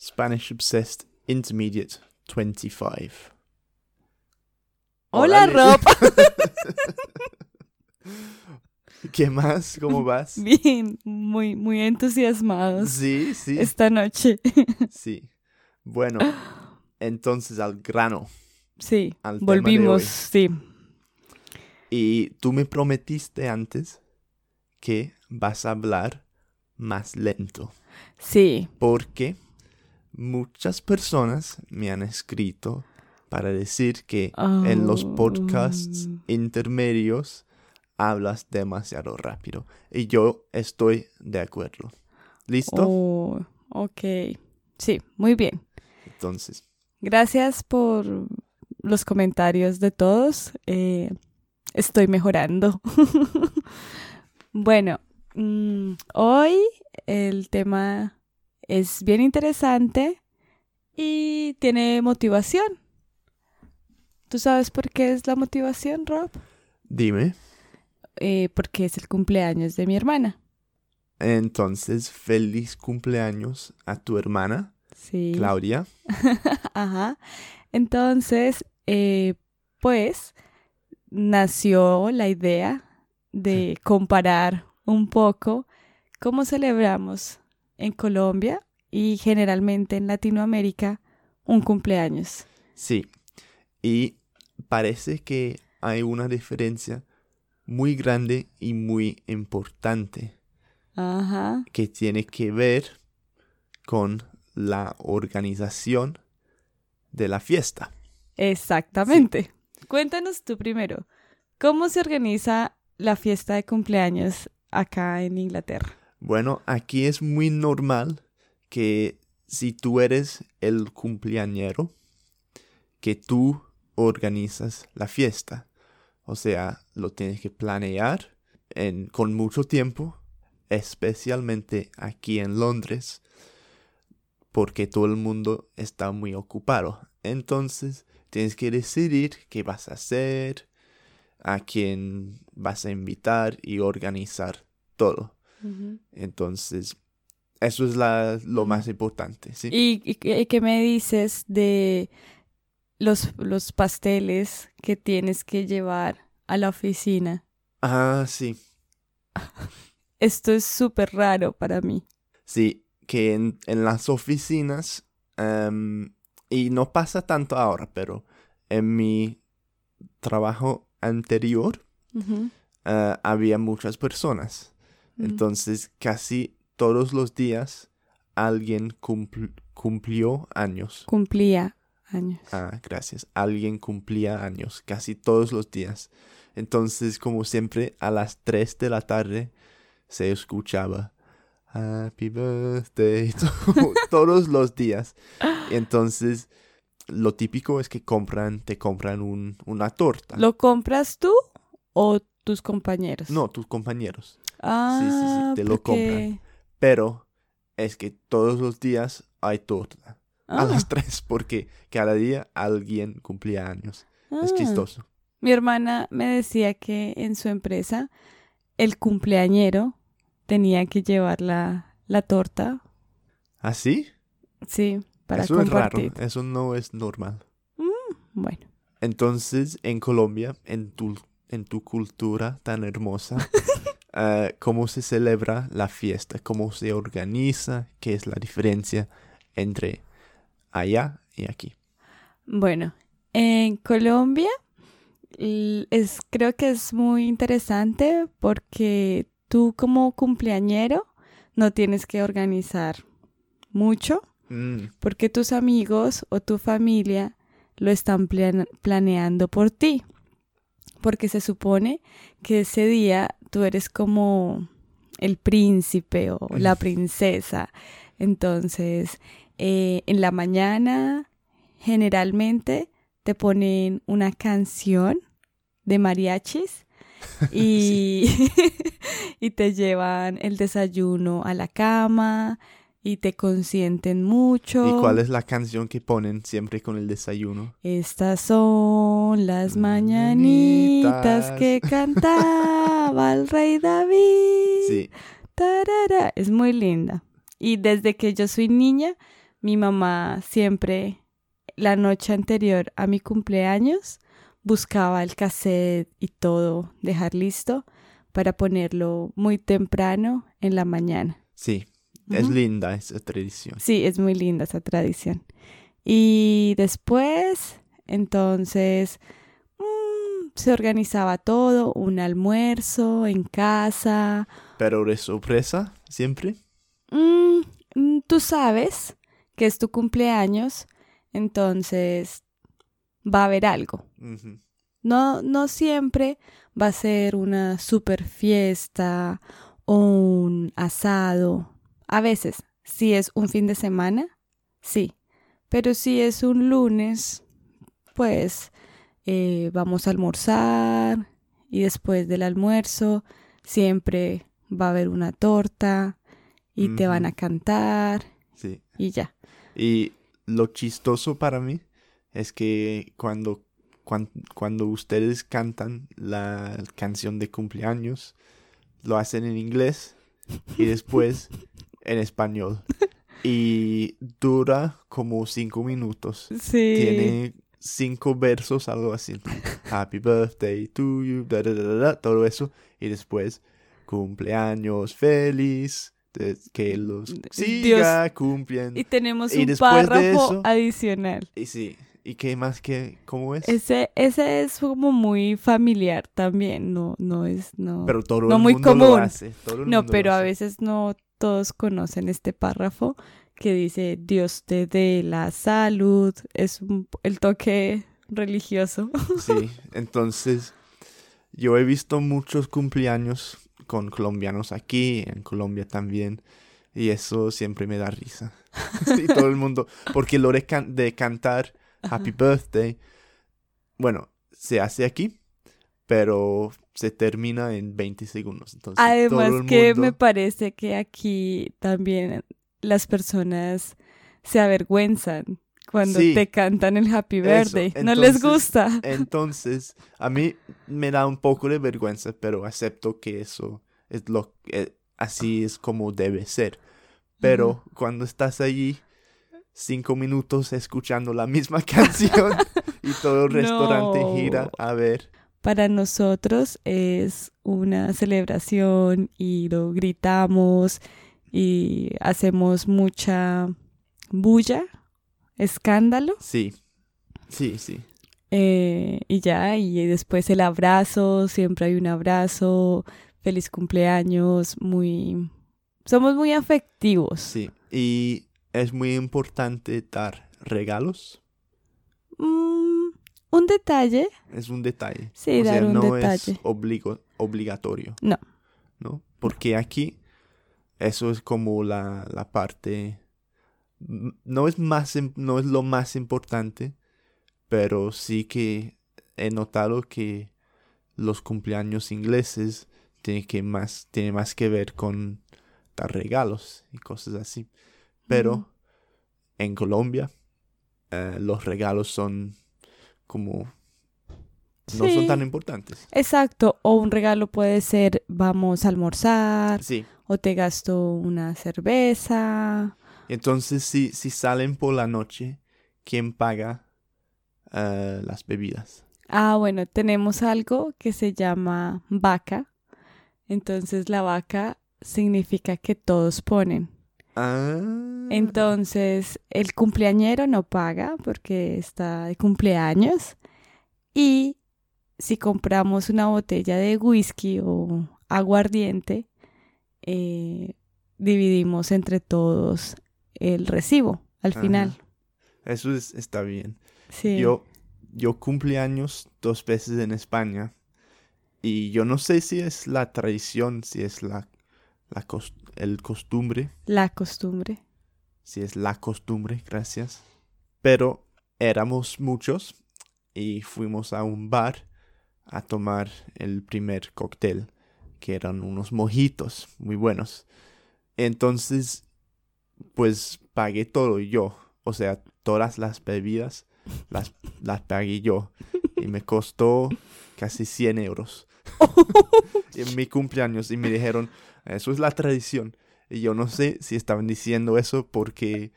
Spanish Obsessed Intermediate 25. Hola. Rob. ¿Qué más? ¿Cómo vas? Bien, muy, muy entusiasmados Sí, sí, esta noche. sí. Bueno, entonces al grano. Sí, Al volvimos, sí. Y tú me prometiste antes que vas a hablar más lento. Sí, Porque muchas personas me han escrito para decir que en los podcasts Oh. intermedios hablas demasiado rápido. Y yo estoy de acuerdo. ¿Listo? Oh, ok. Sí, muy bien. Entonces, Gracias por los comentarios de todos. Eh, estoy mejorando. bueno, mm, hoy el tema es bien interesante y tiene motivación. ¿Tú sabes por qué es la motivación, Rob? dime. Eh, porque es el cumpleaños de mi hermana. Entonces, feliz cumpleaños a tu hermana, Sí. Claudia. Ajá. Entonces, eh, pues, nació la idea de comparar un poco cómo celebramos en Colombia y generalmente en Latinoamérica un cumpleaños. Sí. Y parece que hay una diferencia muy grande y muy importante Ajá. que tiene que ver con la organización de la fiesta. Exactamente. Cuéntanos tú primero, ¿cómo se organiza la fiesta de cumpleaños acá en Inglaterra? Bueno, aquí es muy normal que si tú eres el cumpleañero, que tú organizas la fiesta. O sea, lo tienes que planear en- con mucho tiempo, especialmente aquí en Londres, porque todo el mundo está muy ocupado. Entonces, tienes que decidir qué vas a hacer, a quién vas a invitar y organizar todo. Entonces, eso es la, lo más importante, ¿sí? ¿Y, y qué- me dices de los, los pasteles que tienes que llevar a la oficina? Ah, sí. Esto es súper raro para mí. Sí, que en, en las oficinas, em, y no pasa tanto ahora, pero en mi trabajo anterior eh, había muchas personas. Ujú. Entonces, casi todos los días alguien cumpl- cumplió años. Cumplía años. Ah, gracias. Alguien cumplía años, casi todos los días. Entonces, como siempre, a las 3 de la tarde se escuchaba Happy Birthday to- todos los días. Entonces, lo típico es que compran, te compran un, una torta. ¿Lo compras tú o tus compañeros? No, tus compañeros. Ah, sí, sí, te lo porque- Pero es que todos los días hay torta. A Ah, las 3 porque cada día alguien cumplía años. Es ah. chistoso. Mi hermana me decía que en su empresa el cumpleañero tenía que llevar la, la torta, ¿Así? sí, para Eso compartir. es raro, eso no es normal. Bueno, Entonces, en Colombia, en tu, en tu cultura tan hermosa, eh, ¿cómo se celebra la fiesta? ¿Cómo se organiza? ¿Qué es la diferencia entre allá y aquí? bueno, en Colombia es, creo que es muy interesante porque tú como cumpleañero no tienes que organizar mucho Mm, porque tus amigos o tu familia lo están plan- planeando por ti. Porque se supone que ese día tú eres como el príncipe o la princesa. Entonces, eh, en la mañana generalmente te ponen una canción de mariachis y, y te llevan el desayuno a la cama y te consienten mucho. ¿Y cuál es la canción que ponen siempre con el desayuno? Estas son las mañanitas Mañanitas. que cantaba el rey David. Sí, Tarara. Es muy linda. Y desde que yo soy niña, mi mamá siempre, la noche anterior a mi cumpleaños, buscaba el cassette y todo, dejar listo para ponerlo muy temprano en la mañana. Sí, es linda esa tradición. Sí, es muy linda esa tradición. Y después, entonces, mm, se organizaba todo, un almuerzo en casa. Pero de sorpresa, siempre. Mm, mm, tú sabes que es tu cumpleaños, entonces va a haber algo. No, no siempre va a ser una super fiesta o un asado. A veces, si es un fin de semana, sí. Pero si es un lunes, pues eh, vamos a almorzar y después del almuerzo siempre va a haber una torta y te van a cantar Sí. y ya. Y lo chistoso para mí es que cuando, cuan- cuando, ustedes cantan la canción de cumpleaños, lo hacen en inglés y después en español. Y dura como cinco minutos. Sí. Tiene cinco versos, algo así. Happy birthday to you, da, da, da, da, da, todo eso. Y después, cumpleaños feliz, que los Dios. siga cumpliendo. Y tenemos Y un párrafo eso- adicional. Y sí, ¿y qué más que, cómo es? Ese, ese es como muy familiar también, no, no es, no. pero todo no el muy mundo lo común. hace. todo el no, mundo lo pero a veces no todos conocen este párrafo que dice Dios te dé la salud. Es un- el toque religioso. Sí, entonces yo he visto muchos cumpleaños con colombianos aquí, en Colombia también, y eso siempre me da risa. y todo el mundo, porque lo de, can- de cantar Happy Birthday, bueno, se hace aquí, pero se termina en 20 segundos. Entonces, todo Además el que mundo- me parece que aquí también las personas se avergüenzan cuando Sí. te cantan el Happy Birthday. no les gusta. Entonces, a mí me da un poco de vergüenza, pero acepto que eso es lo así es como debe ser. Pero cuando estás allí cinco minutos escuchando la misma canción y todo el restaurante No. gira a ver, Para nosotros es una celebración y lo gritamos y hacemos mucha bulla, escándalo sí, sí, sí, eh, y ya, y después el abrazo, siempre hay un abrazo, feliz cumpleaños, muy... Somos muy afectivos. sí. Y es muy importante dar regalos. Mm, un detalle, Es un detalle. Sí, o sea, un no detalle. es obligo- obligatorio. No. ¿No? Porque aquí eso es como la, la parte... No es, más, im- no es lo más importante, pero sí que he notado que los cumpleaños ingleses tienen que más, tiene más que ver con dar regalos y cosas así. Pero en Colombia eh, los regalos son como no son tan importantes. Exacto, o un regalo puede ser vamos a almorzar, Sí. o te gasto una cerveza. Entonces, si, si salen por la noche, ¿quién paga eh, las bebidas? Ah, bueno, tenemos algo que se llama vaca. Entonces la vaca significa que todos ponen. Ah. Entonces el cumpleañero no paga porque está de cumpleaños. Y si compramos una botella de whisky o aguardiente, eh, dividimos entre todos el recibo al Ajá. final. Eso es- está bien. Sí. Yo, yo cumpleaños dos veces en España. Y yo no sé si es la tradición, si es la, la cos- el costumbre, La costumbre. si es la costumbre, gracias. Pero éramos muchos y fuimos a un bar a tomar el primer cóctel, que eran unos mojitos muy buenos. Entonces, pues pagué todo yo, o sea, todas las bebidas las, las pagué yo y me costó casi 100 euros en mi cumpleaños y me dijeron, eso es la tradición. Y yo no sé si estaban diciendo eso porque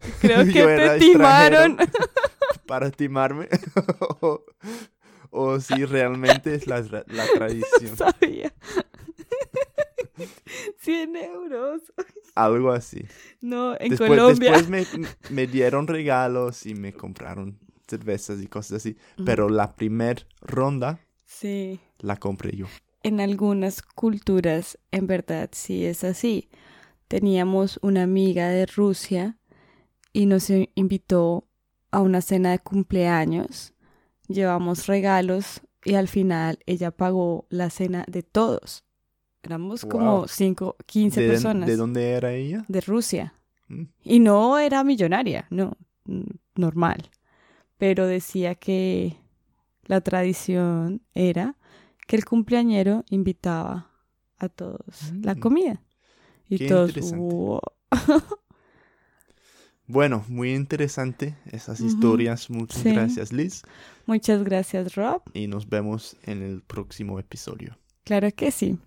Creo que yo te timaron. para timarme. o, o si realmente es la, la tradición. sabía. 100 euros. Algo así. No, en Después, Colombia. después me, me dieron regalos y me compraron cervezas y cosas así. Pero la primer ronda Sí. la compré yo. En algunas culturas, en verdad, sí es así. Teníamos una amiga de Rusia y nos invitó a una cena de cumpleaños. Llevamos regalos y al final ella pagó la cena de todos. Éramos como Wow. 5, 15 ¿De, personas ¿De dónde era ella? de Rusia. Mm. Y no era millonaria, no, normal. Pero decía que la tradición era que el cumpleañero invitaba a todos la Mm. comida. Y Qué todos. "Wow". Bueno, muy interesante esas historias. Muchas Sí. gracias, Liz. Muchas gracias, Rob. Y nos vemos en el próximo episodio. Claro que sí.